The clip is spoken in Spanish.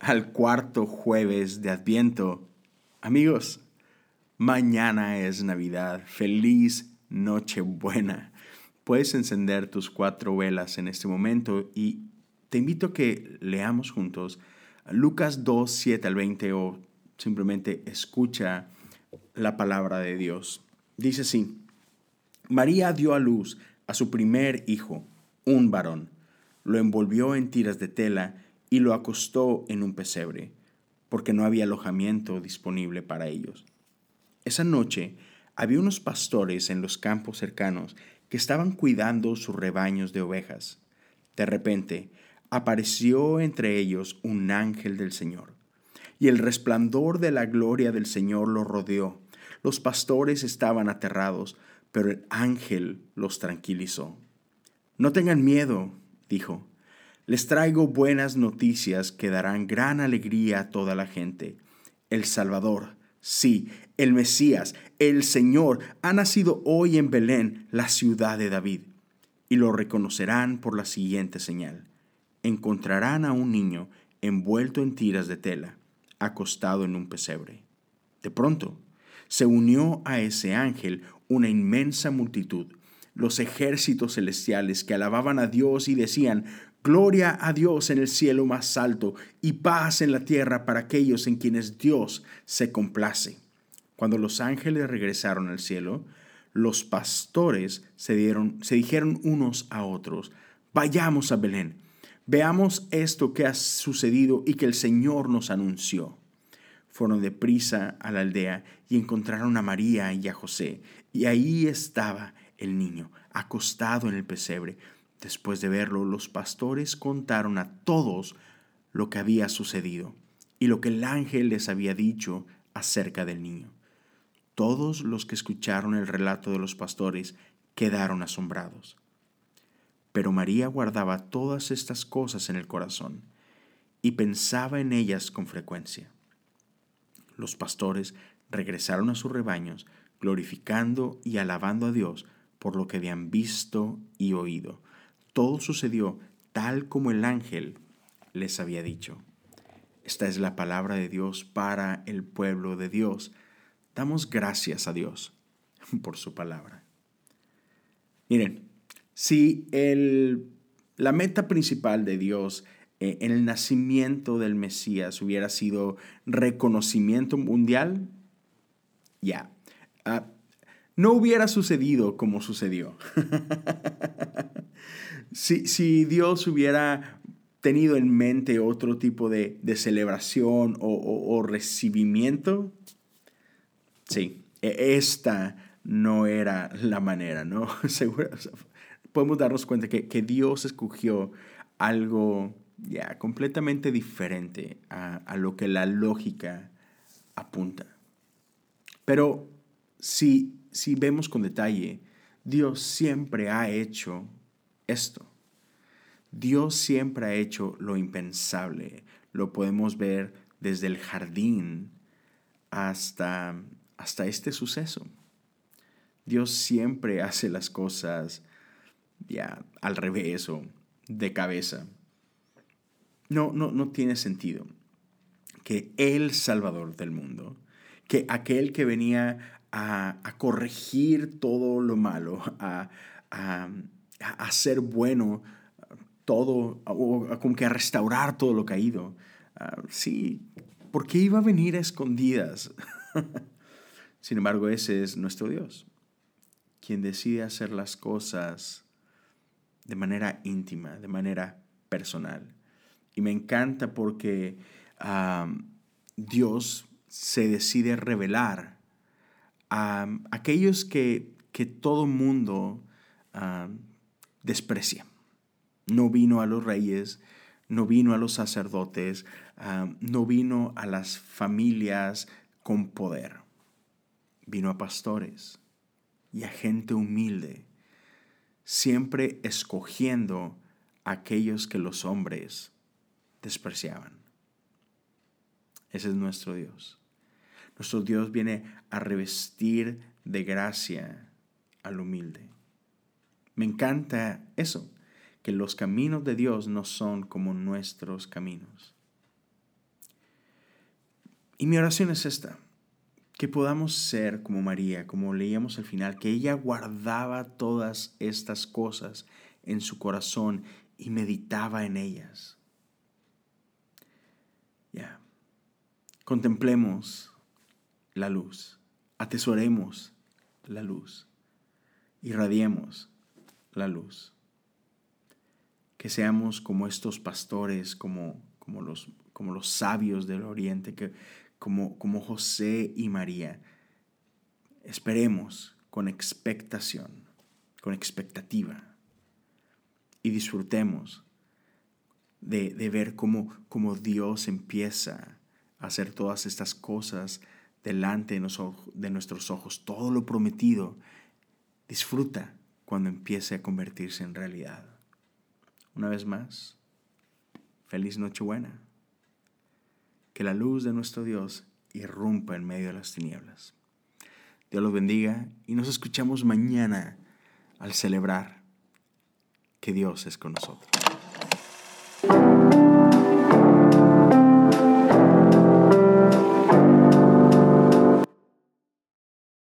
al cuarto jueves de Adviento. Amigos, mañana es Navidad. Feliz Nochebuena. Puedes encender tus cuatro velas en este momento y te invito a que leamos juntos Lucas 2, 7 al 20 o simplemente escucha la palabra de Dios. Dice así, María dio a luz a su primer hijo, un varón. Lo envolvió en tiras de tela y lo acostó en un pesebre, porque no había alojamiento disponible para ellos. Esa noche había unos pastores en los campos cercanos que estaban cuidando sus rebaños de ovejas. De repente apareció entre ellos un ángel del Señor, y el resplandor de la gloria del Señor los rodeó. Los pastores estaban aterrados, pero el ángel los tranquilizó. No tengan miedo, dijo les traigo buenas noticias que darán gran alegría a toda la gente. El Salvador, sí, el Mesías, el Señor, ha nacido hoy en Belén, la ciudad de David. Y lo reconocerán por la siguiente señal. Encontrarán a un niño envuelto en tiras de tela, acostado en un pesebre. De pronto, se unió a ese ángel una inmensa multitud, los ejércitos celestiales que alababan a Dios y decían, Gloria a Dios en el cielo más alto y paz en la tierra para aquellos en quienes Dios se complace. Cuando los ángeles regresaron al cielo, los pastores se, dieron, se dijeron unos a otros, vayamos a Belén, veamos esto que ha sucedido y que el Señor nos anunció. Fueron deprisa a la aldea y encontraron a María y a José, y ahí estaba el niño, acostado en el pesebre. Después de verlo, los pastores contaron a todos lo que había sucedido y lo que el ángel les había dicho acerca del niño. Todos los que escucharon el relato de los pastores quedaron asombrados. Pero María guardaba todas estas cosas en el corazón y pensaba en ellas con frecuencia. Los pastores regresaron a sus rebaños, glorificando y alabando a Dios por lo que habían visto y oído todo sucedió tal como el ángel les había dicho. Esta es la palabra de Dios para el pueblo de Dios. Damos gracias a Dios por su palabra. Miren, si el, la meta principal de Dios eh, en el nacimiento del Mesías hubiera sido reconocimiento mundial, ya, ah, no hubiera sucedido como sucedió. si, Dios hubiera tenido en mente otro tipo de, celebración o, recibimiento, sí, e, esta no era la manera, ¿no? podemos darnos cuenta que, Dios escogió algo ya completamente diferente a, a, lo que la lógica apunta. Pero si, si vemos con detalle, Dios siempre ha hecho esto. Dios siempre ha hecho lo impensable. Lo podemos ver desde el jardín hasta, hasta este suceso. Dios siempre hace las cosas ya al revés o de cabeza. No, no, no tiene sentido que el Salvador del mundo, que aquel que venía a, corregir todo lo malo, a, hacer bueno todo, o como que a restaurar todo lo caído. Uh, sí, porque iba a venir a escondidas. Sin embargo, ese es nuestro Dios, quien decide hacer las cosas de manera íntima, de manera personal. Y me encanta porque Dios se decide revelar a aquellos que, que todo mundo desprecia. No vino a los reyes, no vino a los sacerdotes, no vino a las familias con poder. Vino a pastores y a gente humilde, siempre escogiendo a aquellos que los hombres despreciaban. Ese es nuestro Dios. Nuestro Dios viene a revestir de gracia al humilde. Me encanta eso, que los caminos de Dios no son como nuestros caminos. Y mi oración es esta, que podamos ser como María, como leíamos al final, que ella guardaba todas estas cosas en su corazón y meditaba en ellas. Ya. Contemplemos la luz, atesoremos la luz, irradiemos la luz. Que seamos como estos pastores, como, como, los, como los sabios del oriente, que, como, como José y María. Esperemos con expectación, con expectativa y disfrutemos de, ver cómo, cómo, Dios empieza a hacer todas estas cosas delante de, de nuestros ojos, todo lo prometido. Disfruta cuando empiece a convertirse en realidad. Una vez más, feliz Nochebuena. Que la luz de nuestro Dios irrumpa en medio de las tinieblas. Dios los bendiga y nos escuchamos mañana al celebrar que Dios es con nosotros.